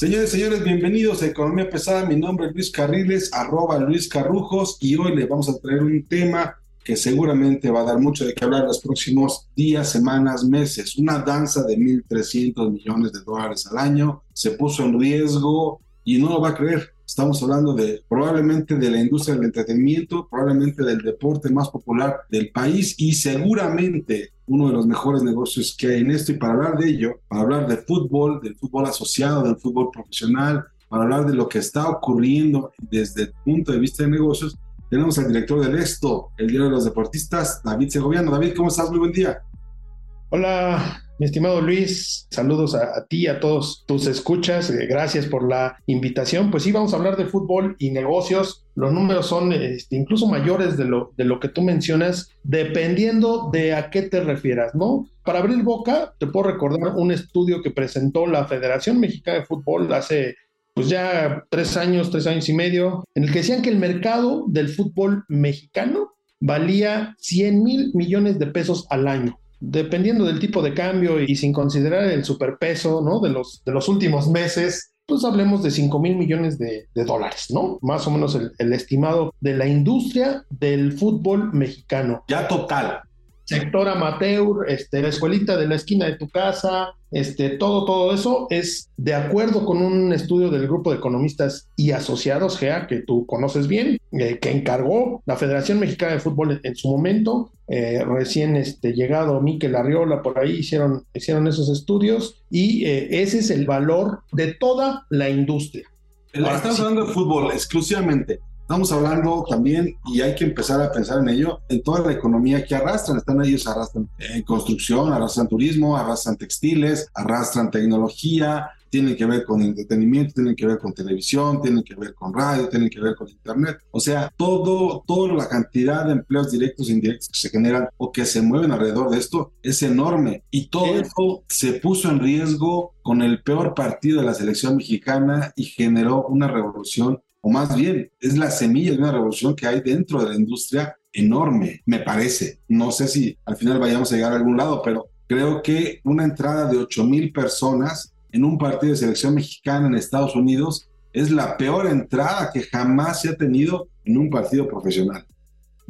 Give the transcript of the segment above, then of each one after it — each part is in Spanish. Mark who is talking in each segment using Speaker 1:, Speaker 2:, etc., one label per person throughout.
Speaker 1: Señores, señores, bienvenidos a Economía Pesada. Mi nombre es Luis Carriles, arroba Luis Carrujos, y hoy les vamos a traer un tema que seguramente va a dar mucho de qué hablar los próximos días, semanas, meses. Una danza de 1.300 millones de dólares al año se puso en riesgo y no lo va a creer. Estamos hablando de probablemente de la industria del entretenimiento, probablemente del deporte más popular del país y seguramente uno de los mejores negocios que hay en esto. Y para hablar de ello, para hablar de fútbol, del fútbol asociado, del fútbol profesional, para hablar de lo que está ocurriendo desde el punto de vista de negocios, tenemos al director del Esto, el Diario de los Deportistas, David Segoviano. David, ¿cómo estás? Muy buen día.
Speaker 2: Hola, mi estimado Luis, saludos a, a ti, a todos tus escuchas, eh, gracias por la invitación. Pues sí, vamos a hablar de fútbol y negocios. Los números son este, incluso mayores de lo, de lo que tú mencionas, dependiendo de a qué te refieras, ¿no? Para abrir boca, te puedo recordar un estudio que presentó la Federación Mexicana de Fútbol hace pues ya tres años, tres años y medio, en el que decían que el mercado del fútbol mexicano valía 100 mil millones de pesos al año dependiendo del tipo de cambio y sin considerar el superpeso ¿no? de, los, de los últimos meses, pues hablemos de 5 mil millones de, dólares, ¿no? Más o menos el, estimado de la industria del fútbol mexicano.
Speaker 1: Ya total.
Speaker 2: Sector amateur, este, la escuelita de la esquina de tu casa, este, todo, todo eso es de acuerdo con un estudio del grupo de economistas y asociados, GEA, que tú conoces bien, eh, que encargó la Federación Mexicana de Fútbol en, su momento. Eh, recién este, llegado Miquel Arriola, por ahí hicieron, hicieron esos estudios y eh, ese es el valor de toda la industria.
Speaker 1: Ahora, Estamos sí. hablando de fútbol exclusivamente. Estamos hablando también, y hay que empezar a pensar en ello, en toda la economía que arrastran. Están ellos, arrastran en construcción, arrastran turismo, arrastran textiles, arrastran tecnología, tienen que ver con entretenimiento, tienen que ver con televisión, tienen que ver con radio, tienen que ver con internet. O sea, todo, toda la cantidad de empleos directos e indirectos que se generan o que se mueven alrededor de esto es enorme. Y todo eso se puso en riesgo con el peor partido de la selección mexicana y generó una revolución o más bien es la semilla de una revolución que hay dentro de la industria enorme, me parece. No sé si al final vayamos a llegar a algún lado, pero creo que una entrada de 8 mil personas en un partido de selección mexicana en Estados Unidos es la peor entrada que jamás se ha tenido en un partido profesional.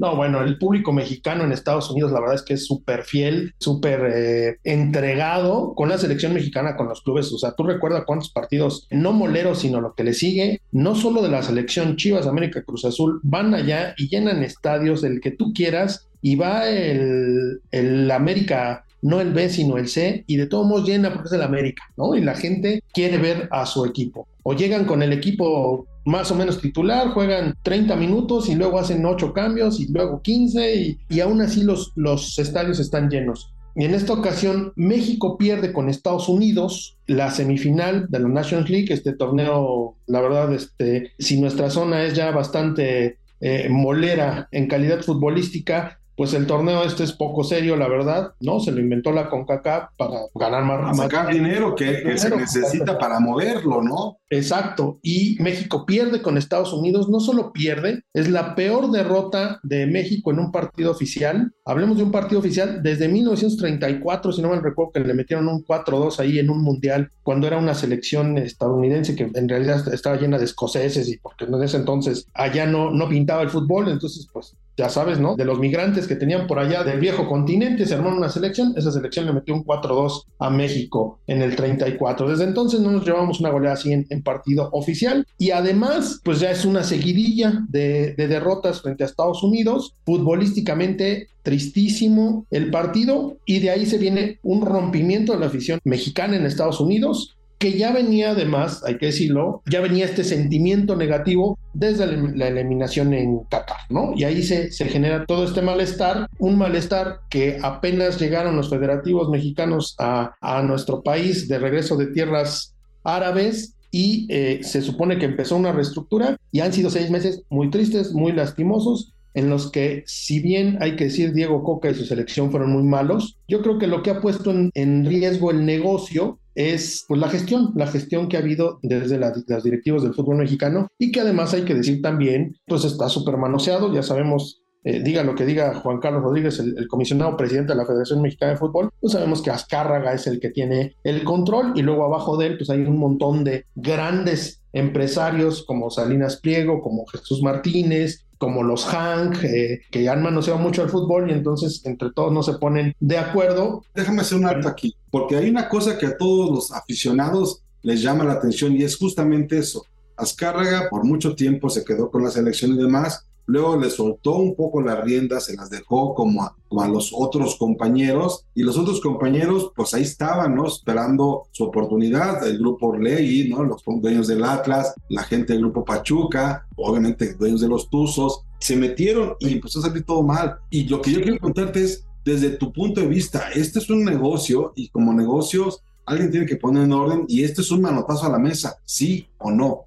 Speaker 2: No, bueno, el público mexicano en Estados Unidos, la verdad es que es súper fiel, súper eh, entregado con la selección mexicana, con los clubes. O sea, tú recuerdas cuántos partidos, no moleros, sino lo que le sigue, no solo de la selección Chivas, América, Cruz Azul, van allá y llenan estadios, el que tú quieras, y va el, el América no el B, sino el C, y de todos modos llena porque es el América, ¿no? Y la gente quiere ver a su equipo. O llegan con el equipo más o menos titular, juegan 30 minutos y luego hacen 8 cambios y luego 15 y, y aún así los, los estadios están llenos. Y en esta ocasión México pierde con Estados Unidos la semifinal de la Nations League, este torneo, la verdad, este, si nuestra zona es ya bastante eh, molera en calidad futbolística, pues el torneo este es poco serio, la verdad, ¿no? Se lo inventó la CONCACAF para ganar más.
Speaker 1: Para sacar más, dinero que, dinero, que se necesita para moverlo, ¿no?
Speaker 2: Exacto. Y México pierde con Estados Unidos, no solo pierde, es la peor derrota de México en un partido oficial. Hablemos de un partido oficial desde 1934, si no me recuerdo que le metieron un 4-2 ahí en un mundial, cuando era una selección estadounidense que en realidad estaba llena de escoceses y porque en ese entonces allá no, no pintaba el fútbol, entonces pues ya sabes, ¿no? De los migrantes que tenían por allá del viejo continente, se armó una selección, esa selección le metió un 4-2 a México en el 34. Desde entonces no nos llevamos una goleada así en, partido oficial. Y además, pues ya es una seguidilla de, de derrotas frente a Estados Unidos, futbolísticamente tristísimo el partido. Y de ahí se viene un rompimiento de la afición mexicana en Estados Unidos que ya venía además, hay que decirlo, ya venía este sentimiento negativo desde la eliminación en Qatar, ¿no? Y ahí se, se genera todo este malestar, un malestar que apenas llegaron los federativos mexicanos a, a nuestro país de regreso de tierras árabes y eh, se supone que empezó una reestructura y han sido seis meses muy tristes, muy lastimosos, en los que, si bien hay que decir Diego Coca y su selección fueron muy malos, yo creo que lo que ha puesto en, riesgo el negocio es pues, la gestión, la gestión que ha habido desde las directivas del fútbol mexicano y que además hay que decir también, pues está súper manoseado, ya sabemos eh, diga lo que diga Juan Carlos Rodríguez, el, comisionado presidente de la Federación Mexicana de Fútbol, pues sabemos que Azcárraga es el que tiene el control y luego abajo de él pues hay un montón de grandes empresarios como Salinas Pliego, como Jesús Martínez, como los Hank, eh, que han manoseado mucho el fútbol y entonces entre todos no se ponen de acuerdo.
Speaker 1: Déjame hacer un alto aquí, porque hay una cosa que a todos los aficionados les llama la atención y es justamente eso. Azcárraga por mucho tiempo se quedó con la selección y demás, luego le soltó un poco las riendas, se las dejó como a, como a, los otros compañeros y los otros compañeros pues ahí estaban, ¿no? Esperando su oportunidad, el grupo Orlegui, ¿no? Los dueños del Atlas, la gente del grupo Pachuca, obviamente dueños de los Tuzos, se metieron y empezó a salir todo mal. Y lo que yo quiero contarte es, desde tu punto de vista, este es un negocio y como negocios alguien tiene que poner en orden y este es un manotazo a la mesa, sí o no.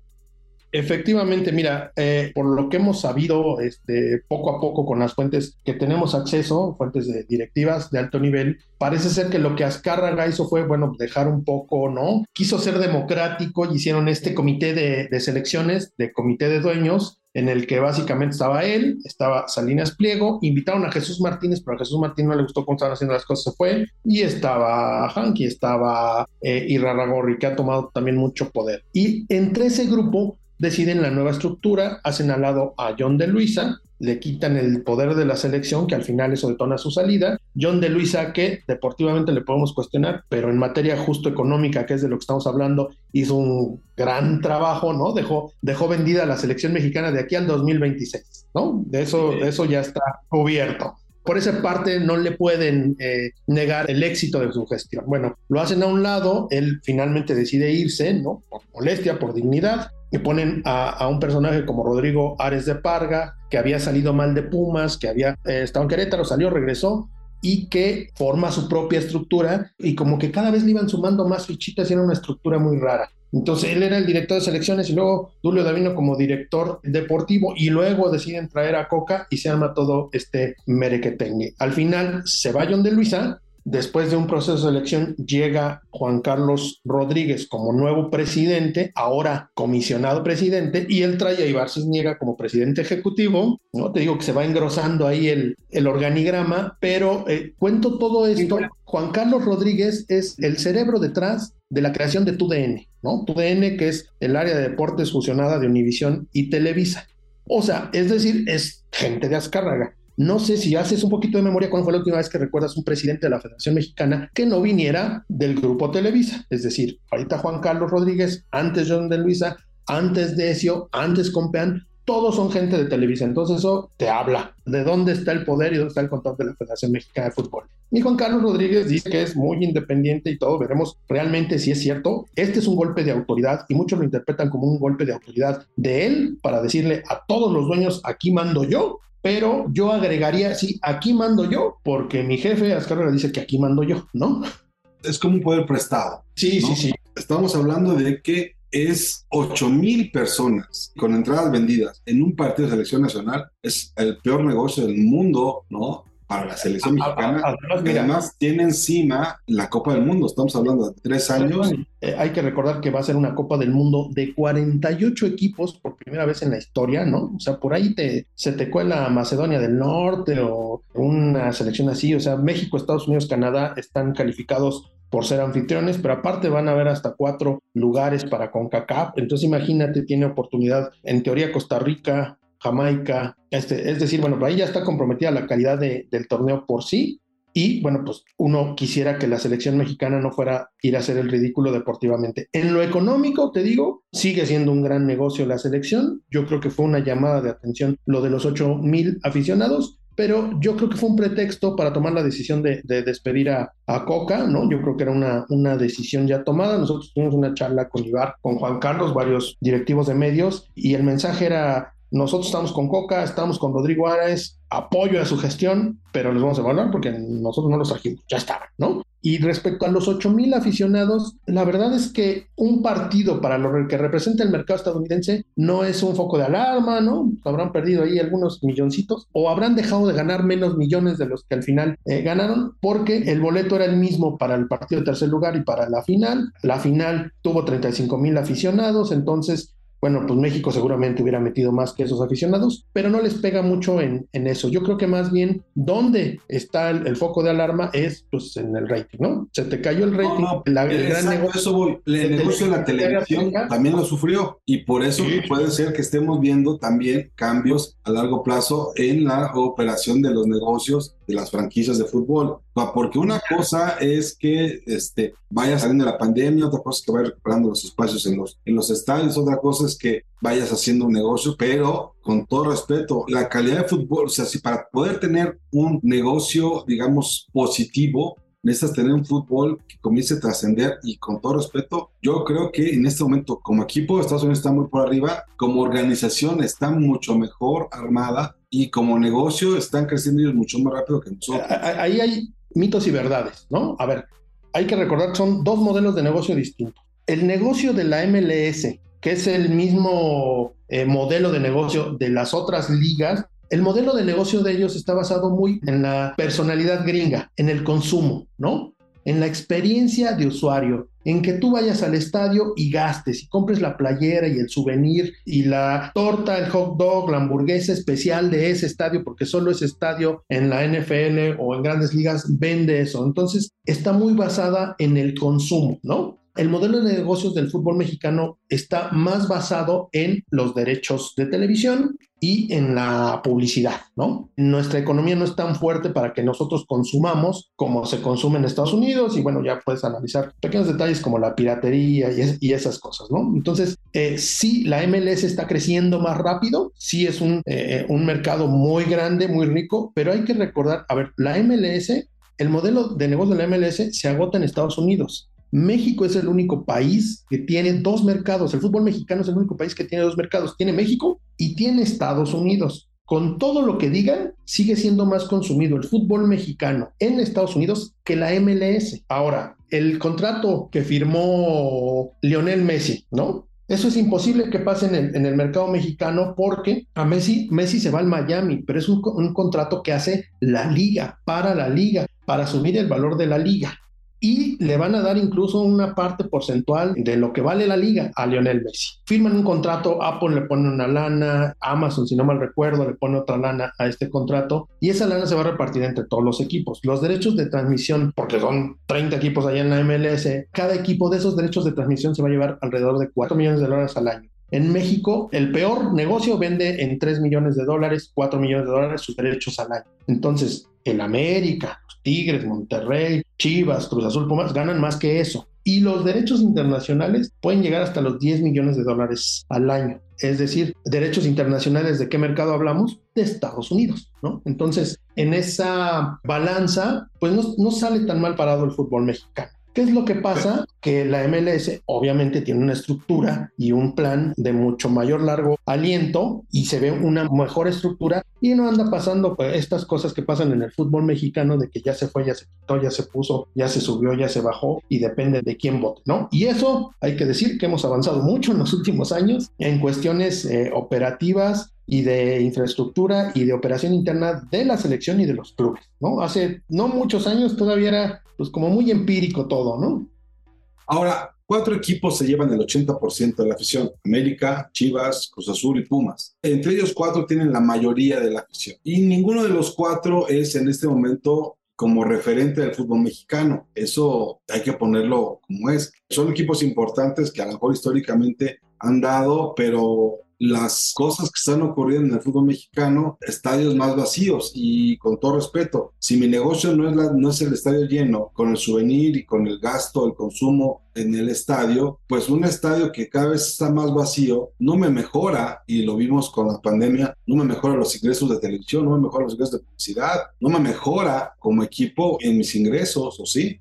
Speaker 2: Efectivamente, mira, eh, por lo que hemos sabido este, poco a poco con las fuentes que tenemos acceso, fuentes de directivas de alto nivel, parece ser que lo que Azcárraga hizo fue, bueno, dejar un poco, ¿no? Quiso ser democrático y hicieron este comité de, de selecciones, de comité de dueños, en el que básicamente estaba él, estaba Salinas Pliego, invitaron a Jesús Martínez, pero a Jesús Martínez no le gustó cómo estaban haciendo las cosas, se fue, y estaba Hanky, estaba eh, Irarragorri, que ha tomado también mucho poder. Y entre ese grupo deciden la nueva estructura, hacen al lado a John de Luisa, le quitan el poder de la selección, que al final eso detona su salida. John de Luisa, que deportivamente le podemos cuestionar, pero en materia justo económica, que es de lo que estamos hablando, hizo un gran trabajo, ¿no? Dejó, dejó vendida la selección mexicana de aquí al 2026, ¿no? De eso, de eso ya está cubierto. Por esa parte no le pueden eh, negar el éxito de su gestión. Bueno, lo hacen a un lado, él finalmente decide irse, ¿no? Por molestia, por dignidad, y ponen a, un personaje como Rodrigo Ares de Parga, que había salido mal de Pumas, que había eh, estado en Querétaro, salió, regresó, y que forma su propia estructura, y como que cada vez le iban sumando más fichitas y era una estructura muy rara. Entonces él era el director de selecciones y luego Julio Davino como director deportivo y luego deciden traer a Coca y se arma todo este merequetengue. Al final se va John de Luisa Después de un proceso de elección llega Juan Carlos Rodríguez como nuevo presidente, ahora comisionado presidente, y él trae a Ibar Cisniega como presidente ejecutivo. ¿no? Te digo que se va engrosando ahí el, el organigrama, pero eh, cuento todo esto. Juan Carlos Rodríguez es el cerebro detrás de la creación de TUDN, ¿no? TUDN, que es el área de deportes fusionada de Univisión y Televisa. O sea, es decir, es gente de Azcárraga. No sé si haces un poquito de memoria cuándo fue la última vez que recuerdas un presidente de la Federación Mexicana que no viniera del grupo Televisa. Es decir, ahorita Juan Carlos Rodríguez, antes John de Luisa, antes Decio, antes Compeán, todos son gente de Televisa. Entonces eso te habla de dónde está el poder y dónde está el control de la Federación Mexicana de Fútbol. Y Juan Carlos Rodríguez dice que es muy independiente y todo. Veremos realmente si es cierto. Este es un golpe de autoridad y muchos lo interpretan como un golpe de autoridad de él para decirle a todos los dueños, aquí mando yo pero yo agregaría, sí, aquí mando yo, porque mi jefe Azcárraga dice que aquí mando yo, ¿no?
Speaker 1: Es como un poder prestado.
Speaker 2: Sí, sí, sí.
Speaker 1: Estamos hablando de que es 8 mil personas con entradas vendidas en un partido de selección nacional. Es el peor negocio del mundo, ¿no? Para la selección mexicana, además, además tiene encima la Copa del Mundo. Estamos hablando de tres años.
Speaker 2: Eh, hay que recordar que va a ser una Copa del Mundo de 48 equipos por primera vez en la historia, ¿no? O sea, por ahí te, se te cuela Macedonia del Norte o una selección así. O sea, México, Estados Unidos, Canadá están calificados por ser anfitriones, pero aparte van a haber hasta cuatro lugares para CONCACAF. Entonces imagínate, tiene oportunidad en teoría Costa Rica, Jamaica, este, es decir, bueno, ahí ya está comprometida la calidad del torneo por sí. Y bueno, pues uno quisiera que la selección mexicana no fuera a ir a hacer el ridículo deportivamente. En lo económico, te digo, sigue siendo un gran negocio la selección. Yo creo que fue una llamada de atención lo de los 8 mil aficionados pero yo creo que fue un pretexto para tomar la decisión de, despedir a, Coca, ¿no? Yo creo que era una, una decisión ya tomada. Nosotros tuvimos una charla con Ibar, con Juan Carlos, varios directivos de medios, y el mensaje era, nosotros estamos con Coca, estamos con Rodrigo Árez, apoyo a su gestión, pero les vamos a evaluar porque nosotros no los trajimos, ya estaban, ¿no? Y respecto a los 8 mil aficionados, la verdad es que un partido para lo que representa el mercado estadounidense no es un foco de alarma, ¿no? Habrán perdido ahí algunos milloncitos o habrán dejado de ganar menos millones de los que al final eh, ganaron porque el boleto era el mismo para el partido de tercer lugar y para la final. La final tuvo 35 mil aficionados, entonces bueno, pues México seguramente hubiera metido más que esos aficionados, pero no les pega mucho en, eso. Yo creo que más bien donde está el, foco de alarma es pues en el rating, ¿no? Se te cayó el rating,
Speaker 1: la, el gran negocio. Eso voy. El negocio de la televisión también lo sufrió y por eso puede ser que estemos viendo también cambios a largo plazo en la operación de los negocios de las franquicias de fútbol. Porque una cosa es que este, vaya saliendo de la pandemia, otra cosa es que vaya recuperando los espacios en los, en los estadios, otra cosa es que vayas haciendo un negocio, pero con todo respeto, la calidad de fútbol, o sea, si para poder tener un negocio, digamos, positivo, necesitas tener un fútbol que comience a trascender y con todo respeto, yo creo que en este momento como equipo Estados Unidos está muy por arriba, como organización está mucho mejor armada y como negocio están creciendo ellos mucho más rápido que nosotros.
Speaker 2: Ahí hay mitos y verdades, ¿no? A ver, hay que recordar que son dos modelos de negocio distintos. El negocio de la MLS, que es el mismo eh, modelo de negocio de las otras ligas, el modelo de negocio de ellos está basado muy en la personalidad gringa, en el consumo, ¿no? En la experiencia de usuario, en que tú vayas al estadio y gastes y compres la playera y el souvenir y la torta, el hot dog, la hamburguesa especial de ese estadio, porque solo ese estadio en la NFL o en grandes ligas vende eso. Entonces, está muy basada en el consumo, ¿no? El modelo de negocios del fútbol mexicano está más basado en los derechos de televisión y en la publicidad, ¿no? Nuestra economía no es tan fuerte para que nosotros consumamos como se consume en Estados Unidos y bueno, ya puedes analizar pequeños detalles como la piratería y, esas cosas, ¿no? Entonces, eh, sí, la MLS está creciendo más rápido, sí es un, eh, un mercado muy grande, muy rico, pero hay que recordar, a ver, la MLS, el modelo de negocio de la MLS se agota en Estados Unidos México es el único país que tiene dos mercados. El fútbol mexicano es el único país que tiene dos mercados. Tiene México y tiene Estados Unidos. Con todo lo que digan, sigue siendo más consumido el fútbol mexicano en Estados Unidos que la MLS. Ahora, el contrato que firmó Lionel Messi, ¿no? Eso es imposible que pase en el, mercado mexicano porque a Messi, Messi se va al Miami, pero es un, un contrato que hace la liga, para la liga, para asumir el valor de la liga y le van a dar incluso una parte porcentual de lo que vale la liga a Lionel Messi. Firman un contrato, Apple le pone una lana, Amazon, si no mal recuerdo, le pone otra lana a este contrato y esa lana se va a repartir entre todos los equipos. Los derechos de transmisión, porque son 30 equipos allá en la MLS, cada equipo de esos derechos de transmisión se va a llevar alrededor de 4 millones de dólares al año. En México, el peor negocio vende en 3 millones de dólares, 4 millones de dólares sus derechos al año. Entonces, en América, Tigres, Monterrey, Chivas, Cruz Azul, Pumas ganan más que eso. Y los derechos internacionales pueden llegar hasta los 10 millones de dólares al año. Es decir, derechos internacionales de qué mercado hablamos? De Estados Unidos, ¿no? Entonces, en esa balanza, pues no, no sale tan mal parado el fútbol mexicano. ¿Qué es lo que pasa? Que la MLS obviamente tiene una estructura y un plan de mucho mayor largo aliento y se ve una mejor estructura y no anda pasando pues, estas cosas que pasan en el fútbol mexicano de que ya se fue, ya se quitó, ya se puso, ya se subió, ya se bajó y depende de quién vote, ¿no? Y eso hay que decir que hemos avanzado mucho en los últimos años en cuestiones eh, operativas y de infraestructura y de operación interna de la selección y de los clubes, ¿no? Hace no muchos años todavía era pues como muy empírico todo, ¿no?
Speaker 1: Ahora, cuatro equipos se llevan el 80% de la afición, América, Chivas, Cruz Azul y Pumas. Entre ellos cuatro tienen la mayoría de la afición y ninguno de los cuatro es en este momento como referente del fútbol mexicano. Eso hay que ponerlo como es. Son equipos importantes que a lo mejor históricamente han dado, pero las cosas que están ocurriendo en el fútbol mexicano, estadios más vacíos y con todo respeto, si mi negocio no es, la, no es el estadio lleno, con el souvenir y con el gasto, el consumo en el estadio, pues un estadio que cada vez está más vacío no me mejora, y lo vimos con la pandemia, no me mejora los ingresos de televisión, no me mejora los ingresos de publicidad, no me mejora como equipo en mis ingresos, ¿o sí?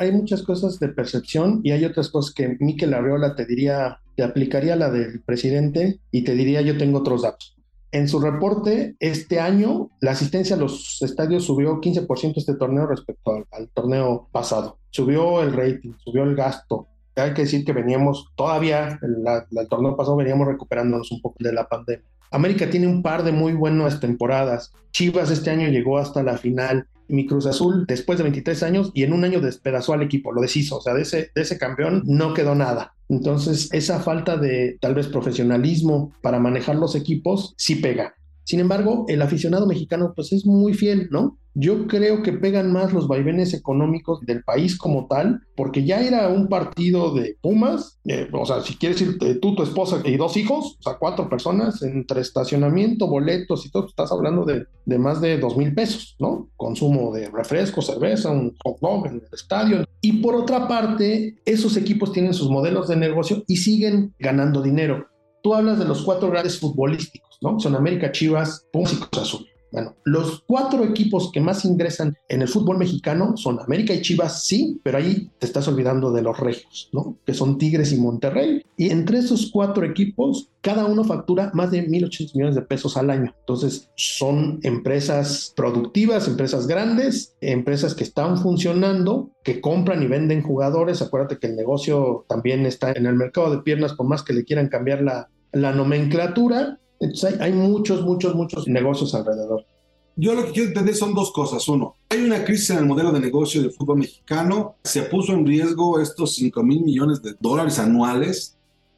Speaker 2: Hay muchas cosas de percepción y hay otras cosas que Miquel Arreola te diría, te aplicaría la del presidente y te diría yo tengo otros datos. En su reporte, este año la asistencia a los estadios subió 15% este torneo respecto al, torneo pasado. Subió el rating, subió el gasto. Hay que decir que veníamos todavía, el torneo pasado veníamos recuperándonos un poco de la pandemia. América tiene un par de muy buenas temporadas. Chivas este año llegó hasta la final mi Cruz Azul después de 23 años y en un año despedazó al equipo, lo deshizo, o sea, de ese, de ese campeón no quedó nada. Entonces, esa falta de tal vez profesionalismo para manejar los equipos sí pega. Sin embargo, el aficionado mexicano pues es muy fiel, ¿no? Yo creo que pegan más los vaivenes económicos del país como tal, porque ya era un partido de Pumas, eh, o sea, si quieres ir tú, tu esposa y dos hijos, o sea, cuatro personas, entre estacionamiento, boletos y todo, estás hablando de, de más de dos mil pesos, ¿no? Consumo de refresco, cerveza, un hot dog en el estadio. Y por otra parte, esos equipos tienen sus modelos de negocio y siguen ganando dinero. Tú hablas de los cuatro grandes futbolísticos, ¿no? Son América, Chivas, Pumas y Cruz Azul. Bueno, los cuatro equipos que más ingresan en el fútbol mexicano son América y Chivas, sí, pero ahí te estás olvidando de los regios, ¿no? Que son Tigres y Monterrey. Y entre esos cuatro equipos, cada uno factura más de 1.800 millones de pesos al año. Entonces, son empresas productivas, empresas grandes, empresas que están funcionando, que compran y venden jugadores. Acuérdate que el negocio también está en el mercado de piernas, por más que le quieran cambiar la, la nomenclatura entonces hay, muchos, muchos, muchos negocios alrededor.
Speaker 1: Yo lo que quiero entender son dos cosas. Uno, hay una crisis en el modelo de negocio del fútbol mexicano. Se puso en riesgo estos 5 mil millones de dólares anuales.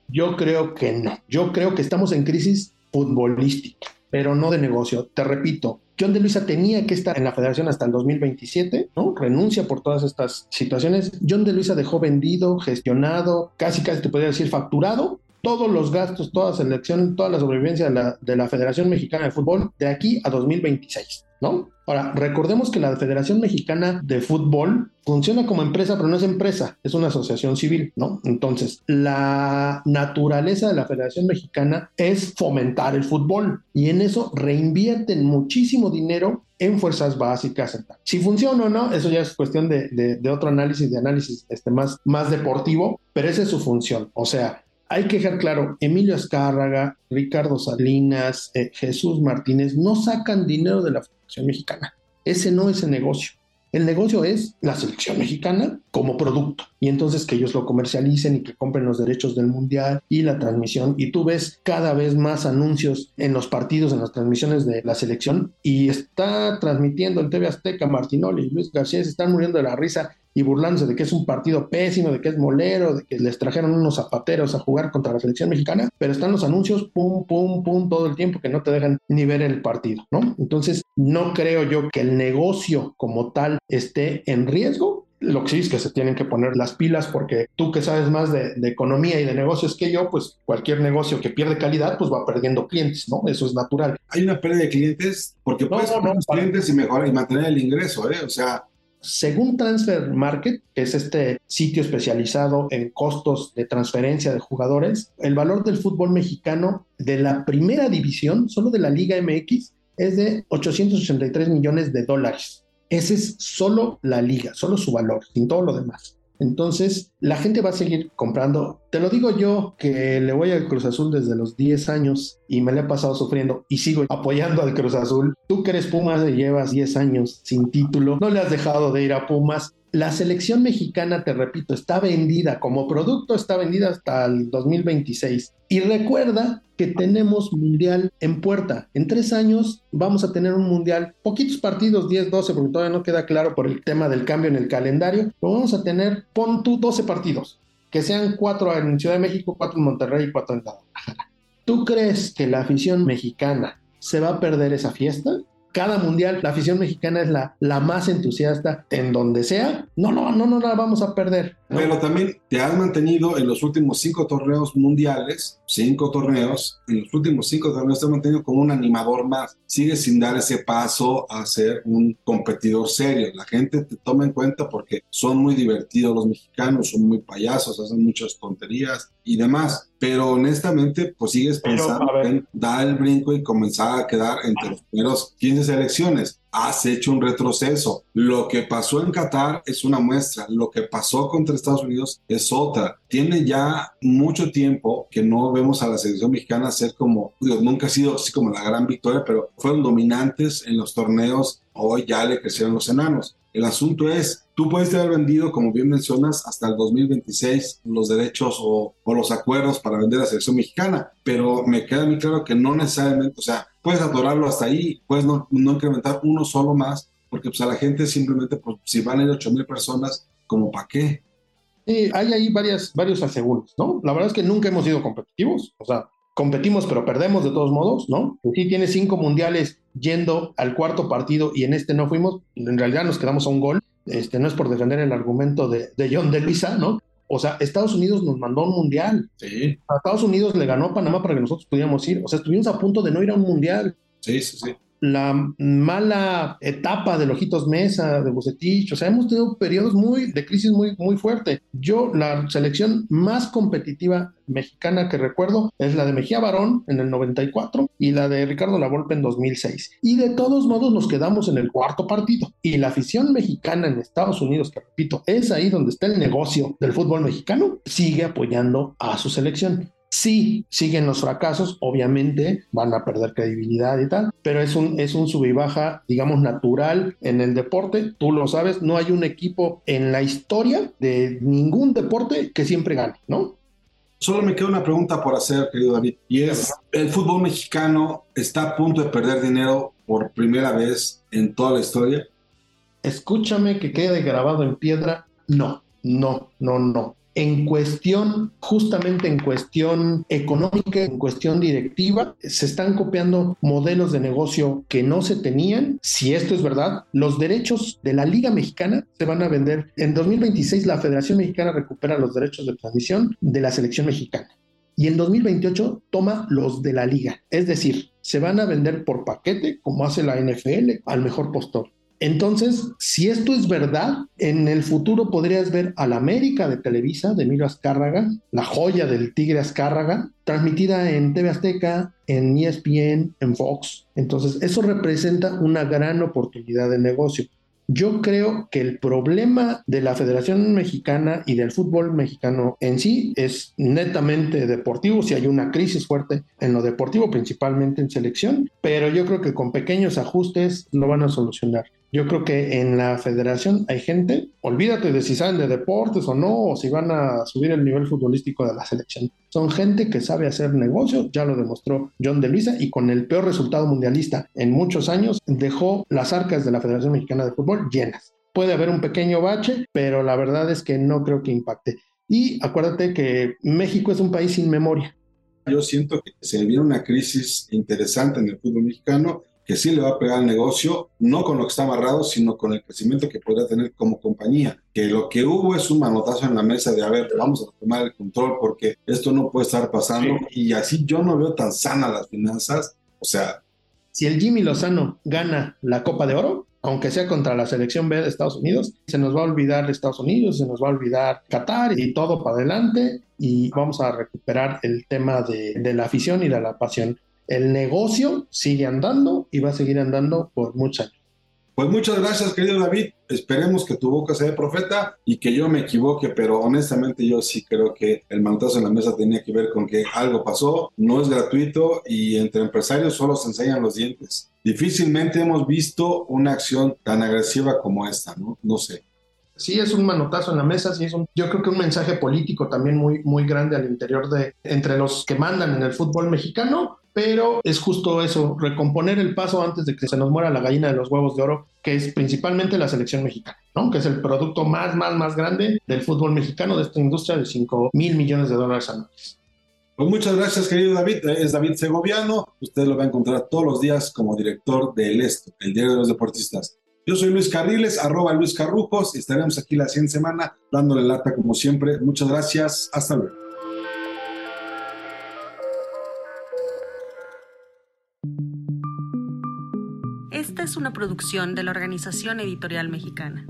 Speaker 2: Yo creo que no. Yo creo que estamos en crisis futbolística, pero no de negocio. Te repito, John de Luisa tenía que estar en la federación hasta el 2027, ¿no? Renuncia por todas estas situaciones. John de Luisa dejó vendido, gestionado, casi casi te podría decir facturado todos los gastos, toda selección, toda la sobrevivencia de la, de la, Federación Mexicana de Fútbol de aquí a 2026, ¿no? Ahora, recordemos que la Federación Mexicana de Fútbol funciona como empresa, pero no es empresa, es una asociación civil, ¿no? Entonces, la naturaleza de la Federación Mexicana es fomentar el fútbol y en eso reinvierten muchísimo dinero en fuerzas básicas. Si funciona o no, eso ya es cuestión de, de, otro análisis, de análisis este, más, más deportivo, pero esa es su función. O sea, hay que dejar claro, Emilio Azcárraga, Ricardo Salinas, eh, Jesús Martínez no sacan dinero de la Federación Mexicana. Ese no es el negocio. El negocio es la selección mexicana como producto y entonces que ellos lo comercialicen y que compren los derechos del mundial y la transmisión y tú ves cada vez más anuncios en los partidos, en las transmisiones de la selección y está transmitiendo el TV Azteca, Martinoli y Luis García se están muriendo de la risa y burlándose de que es un partido pésimo, de que es molero, de que les trajeron unos zapateros a jugar contra la selección mexicana, pero están los anuncios pum, pum, pum todo el tiempo que no te dejan ni ver el partido, ¿no? Entonces, no creo yo que el negocio como tal esté en riesgo. Lo que sí es que se tienen que poner las pilas porque tú que sabes más de, economía y de negocios que yo, pues cualquier negocio que pierde calidad, pues va perdiendo clientes, ¿no? Eso es natural.
Speaker 1: Hay una pérdida de clientes porque puedes no, clientes y mejorar y mantener el ingreso, ¿eh? O sea,
Speaker 2: según Transfer Market, que es este sitio especializado en costos de transferencia de jugadores, el valor del fútbol mexicano de la primera división, solo de la Liga MX, es de 883 millones de dólares. Ese es solo la liga, solo su valor, sin todo lo demás. Entonces, la gente va a seguir comprando. Te lo digo yo, que le voy al Cruz Azul desde los 10 años y me le he pasado sufriendo y sigo apoyando al Cruz Azul. Tú que eres Pumas y llevas 10 años sin título, no le has dejado de ir a Pumas. La selección mexicana, te repito, está vendida como producto, está vendida hasta el 2026. Y recuerda que tenemos mundial en puerta. En tres años vamos a tener un mundial, poquitos partidos, 10, 12, porque todavía no queda claro por el tema del cambio en el calendario, pero vamos a tener, pon tú 12 partidos, que sean cuatro en Ciudad de México, cuatro en Monterrey y cuatro en Guadalajara. ¿Tú crees que la afición mexicana se va a perder esa fiesta? Cada mundial la afición mexicana es la, la más entusiasta en donde sea. No, no, no, no la vamos a perder.
Speaker 1: Pero también te has mantenido en los últimos cinco torneos mundiales, cinco torneos, en los últimos cinco torneos te has mantenido como un animador más. Sigues sin dar ese paso a ser un competidor serio. La gente te toma en cuenta porque son muy divertidos los mexicanos, son muy payasos, hacen muchas tonterías y demás. Pero honestamente, pues sigues pensando en dar el brinco y comenzar a quedar entre los primeros 15 selecciones. Has hecho un retroceso. Lo que pasó en Qatar es una muestra. Lo que pasó contra Estados Unidos es otra. Tiene ya mucho tiempo que no vemos a la selección mexicana ser como, nunca ha sido así como la gran victoria, pero fueron dominantes en los torneos. Hoy ya le crecieron los enanos. El asunto es, tú puedes haber vendido, como bien mencionas, hasta el 2026 los derechos o, los acuerdos para vender a la selección mexicana, pero me queda muy claro que no necesariamente, o sea, puedes adorarlo hasta ahí, puedes no, incrementar uno solo más, porque pues a la gente simplemente, pues, si van a ir 8 mil personas, ¿como para qué?
Speaker 2: Sí, hay ahí varias, varios aseguros, ¿no? La verdad es que nunca hemos sido competitivos, o sea, competimos pero perdemos de todos modos, ¿no? Sí tiene cinco mundiales yendo al cuarto partido y en este no fuimos, en realidad nos quedamos a un gol, este, no es por defender el argumento de, de John de Luisa, ¿no? O sea, Estados Unidos nos mandó a un mundial.
Speaker 1: Sí.
Speaker 2: A Estados Unidos le ganó a Panamá para que nosotros pudiéramos ir. O sea, estuvimos a punto de no ir a un mundial.
Speaker 1: Sí, sí, sí.
Speaker 2: La mala etapa de Lojitos Mesa, de Bucetich, o sea, hemos tenido periodos muy de crisis muy, muy fuerte. Yo, la selección más competitiva mexicana que recuerdo es la de Mejía Barón en el 94 y la de Ricardo Lavolpe en 2006. Y de todos modos nos quedamos en el cuarto partido. Y la afición mexicana en Estados Unidos, que repito, es ahí donde está el negocio del fútbol mexicano, sigue apoyando a su selección. Sí, siguen los fracasos, obviamente van a perder credibilidad y tal, pero es un, es un sub y baja, digamos, natural en el deporte. Tú lo sabes, no hay un equipo en la historia de ningún deporte que siempre gane, ¿no?
Speaker 1: Solo me queda una pregunta por hacer, querido David, y es, ¿el fútbol mexicano está a punto de perder dinero por primera vez en toda la historia?
Speaker 2: Escúchame que quede grabado en piedra, no, no, no, no en cuestión, justamente en cuestión económica, en cuestión directiva, se están copiando modelos de negocio que no se tenían. Si esto es verdad, los derechos de la Liga Mexicana se van a vender. En 2026 la Federación Mexicana recupera los derechos de transmisión de la selección mexicana. Y en 2028 toma los de la liga. Es decir, se van a vender por paquete, como hace la NFL, al mejor postor. Entonces, si esto es verdad, en el futuro podrías ver a la América de Televisa, de Emilio Azcárraga, la joya del Tigre Azcárraga, transmitida en TV Azteca, en ESPN, en Fox. Entonces, eso representa una gran oportunidad de negocio. Yo creo que el problema de la Federación Mexicana y del fútbol mexicano en sí es netamente deportivo, si hay una crisis fuerte en lo deportivo, principalmente en selección, pero yo creo que con pequeños ajustes lo van a solucionar. Yo creo que en la federación hay gente, olvídate de si saben de deportes o no, o si van a subir el nivel futbolístico de la selección. Son gente que sabe hacer negocio, ya lo demostró John de Luisa, y con el peor resultado mundialista en muchos años, dejó las arcas de la Federación Mexicana de Fútbol llenas. Puede haber un pequeño bache, pero la verdad es que no creo que impacte. Y acuérdate que México es un país sin memoria.
Speaker 1: Yo siento que se viene una crisis interesante en el fútbol mexicano que sí le va a pegar al negocio, no con lo que está amarrado, sino con el crecimiento que podría tener como compañía. Que lo que hubo es un manotazo en la mesa de, a ver, vamos a tomar el control porque esto no puede estar pasando. Sí. Y así yo no veo tan sana las finanzas. O sea...
Speaker 2: Si el Jimmy Lozano gana la Copa de Oro, aunque sea contra la selección B de Estados Unidos, se nos va a olvidar Estados Unidos, se nos va a olvidar Qatar y todo para adelante y vamos a recuperar el tema de, de la afición y de la pasión el negocio sigue andando y va a seguir andando por muchos años.
Speaker 1: Pues muchas gracias, querido David. Esperemos que tu boca sea de profeta y que yo me equivoque, pero honestamente yo sí creo que el manotazo en la mesa tenía que ver con que algo pasó, no es gratuito y entre empresarios solo se enseñan los dientes. Difícilmente hemos visto una acción tan agresiva como esta, ¿no? No sé.
Speaker 2: Sí, es un manotazo en la mesa, sí es un, yo creo que un mensaje político también muy, muy grande al interior de, entre los que mandan en el fútbol mexicano, pero es justo eso, recomponer el paso antes de que se nos muera la gallina de los huevos de oro, que es principalmente la selección mexicana, ¿no? que es el producto más, más, más grande del fútbol mexicano, de esta industria de 5 mil millones de dólares anuales.
Speaker 1: Pues muchas gracias, querido David. Es David Segoviano. Usted lo va a encontrar todos los días como director de Esto, el diario de los deportistas. Yo soy Luis Carriles, arroba Luis Carrujos, y estaremos aquí la siguiente semana dándole lata como siempre. Muchas gracias. Hasta luego.
Speaker 3: Es una producción de la Organización Editorial Mexicana.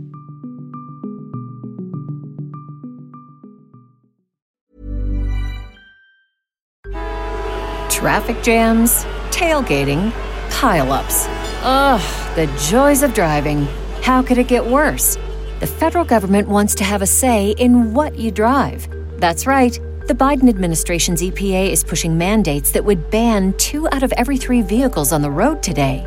Speaker 4: Traffic jams, tailgating, pileups. Ugh, the joys of driving. How could it get worse? The federal government wants to have a say in what you drive. That's right. The Biden administration's EPA is pushing mandates that would ban two out of every three vehicles on the road today.